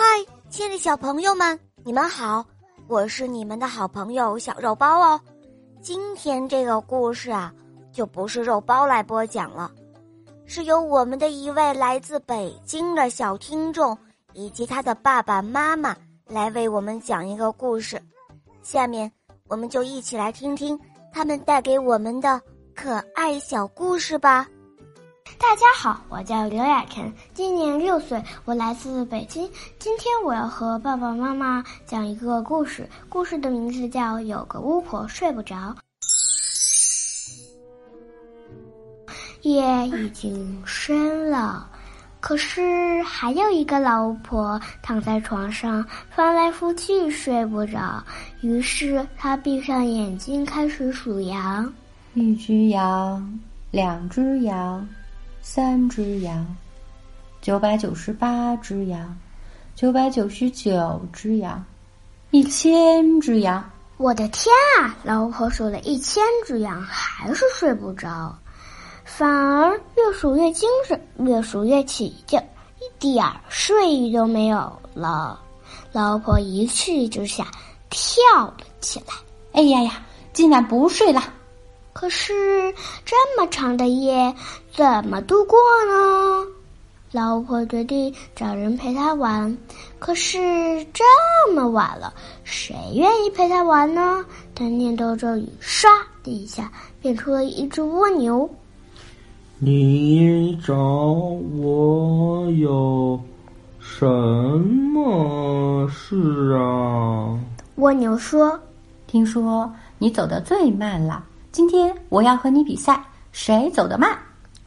嗨，亲爱的小朋友们，你们好！我是你们的好朋友小肉包哦。今天这个故事啊，就不是肉包来播讲了，是由我们的一位来自北京的小听众以及他的爸爸妈妈来为我们讲一个故事。下面我们就一起来听听他们带给我们的可爱小故事吧。大家好，我叫刘雅晨，今年六岁，我来自北京。今天我要和爸爸妈妈讲一个故事，故事的名字叫《有个巫婆睡不着》。夜已经深了，可是还有一个老巫婆躺在床上翻来覆去睡不着。于是她闭上眼睛开始数羊：一只羊，两只羊。三只羊，九百九十八只羊，九百九十九只羊，一千只羊。我的天啊！老巫婆数了一千只羊，还是睡不着，反而越数越精神，越数越起劲，一点儿睡意都没有了。老巫婆一气之下跳了起来。哎呀呀！今晚不睡了。可是这么长的夜怎么度过呢？老婆决定找人陪她玩。可是这么晚了，谁愿意陪她玩呢？她念叨咒语，唰的一下变出了一只蜗牛。你找我有什么事啊？蜗牛说：“听说你走的最慢了。”今天我要和你比赛，谁走得慢？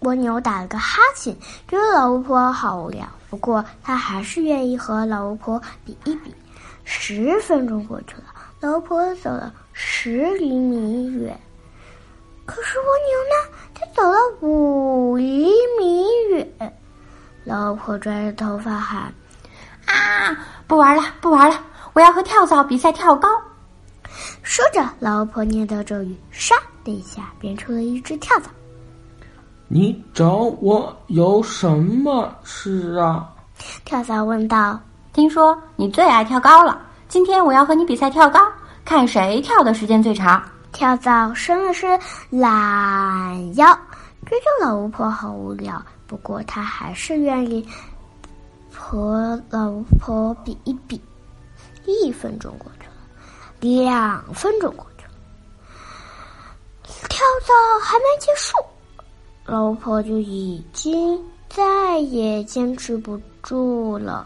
蜗牛打了个哈欠，觉得老巫婆好无聊。不过他还是愿意和老巫婆比一比。十分钟过去了，老巫婆走了十厘米远，可是蜗牛呢？它走了五厘米远。老巫婆拽着头发喊：“啊，不玩了，不玩了！我要和跳蚤比赛跳高。”说着，老巫婆念叨咒语，杀。的一下变出了一只跳蚤。你找我有什么事啊？跳蚤问道。听说你最爱跳高了，今天我要和你比赛跳高，看谁跳的时间最长。跳蚤伸了伸懒腰，追着老巫婆好无聊，不过他还是愿意和老巫婆比一比。一分钟过去了，两分钟过。跳还没结束，老婆就已经再也坚持不住了。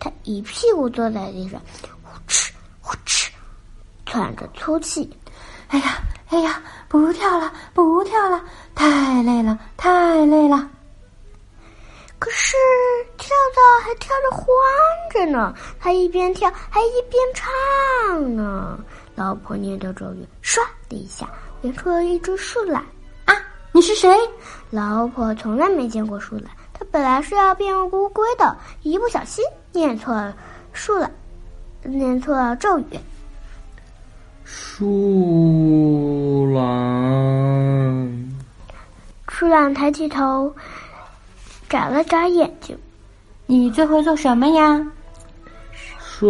她一屁股坐在地上，呼哧呼哧，喘着粗气。哎呀哎呀，不跳了不跳了，太累了太累了。可是跳蚤还跳着欢着呢，它一边跳还一边唱呢。老婆念着咒语，唰的一下。变出了一只树懒啊！你是谁？老婆从来没见过树懒，她本来是要变乌龟的，一不小心念错了树懒，念错了咒语。树懒，树懒抬起头，眨了眨眼睛。你最会做什么呀？睡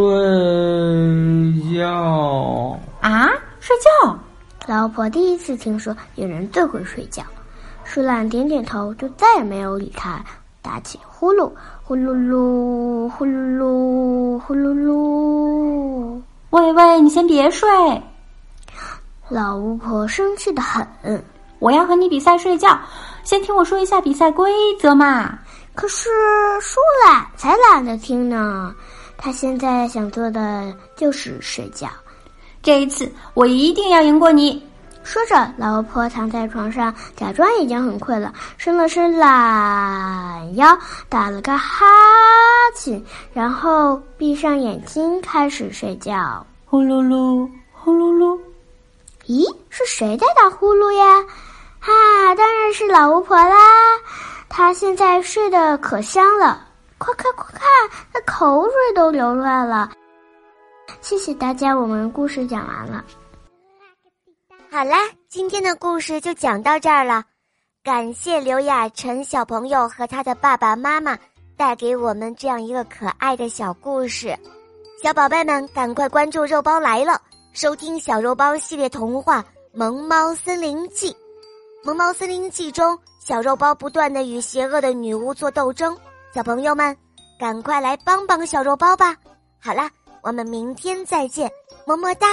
觉啊！睡觉。老婆第一次听说有人最会睡觉，树懒点点头，就再也没有理他，打起呼噜，呼噜噜，呼噜噜，呼噜噜。喂喂，你先别睡！老巫婆生气的很，我要和你比赛睡觉，先听我说一下比赛规则嘛。可是树懒才懒得听呢，他现在想做的就是睡觉。这一次我一定要赢过你！说着，老巫婆躺在床上，假装已经很困了，伸了伸懒腰，打了个哈欠，然后闭上眼睛开始睡觉。呼噜噜，呼噜噜。咦，是谁在打呼噜呀？哈，当然是老巫婆啦！她现在睡得可香了，快看快看，她口水都流出来了。谢谢大家，我们故事讲完了。好啦，今天的故事就讲到这儿了。感谢刘雅晨小朋友和他的爸爸妈妈带给我们这样一个可爱的小故事。小宝贝们，赶快关注“肉包来了”，收听小肉包系列童话《萌猫森林记》。《萌猫森林记》中，小肉包不断的与邪恶的女巫做斗争。小朋友们，赶快来帮帮小肉包吧！好啦，我们明天再见，么么哒。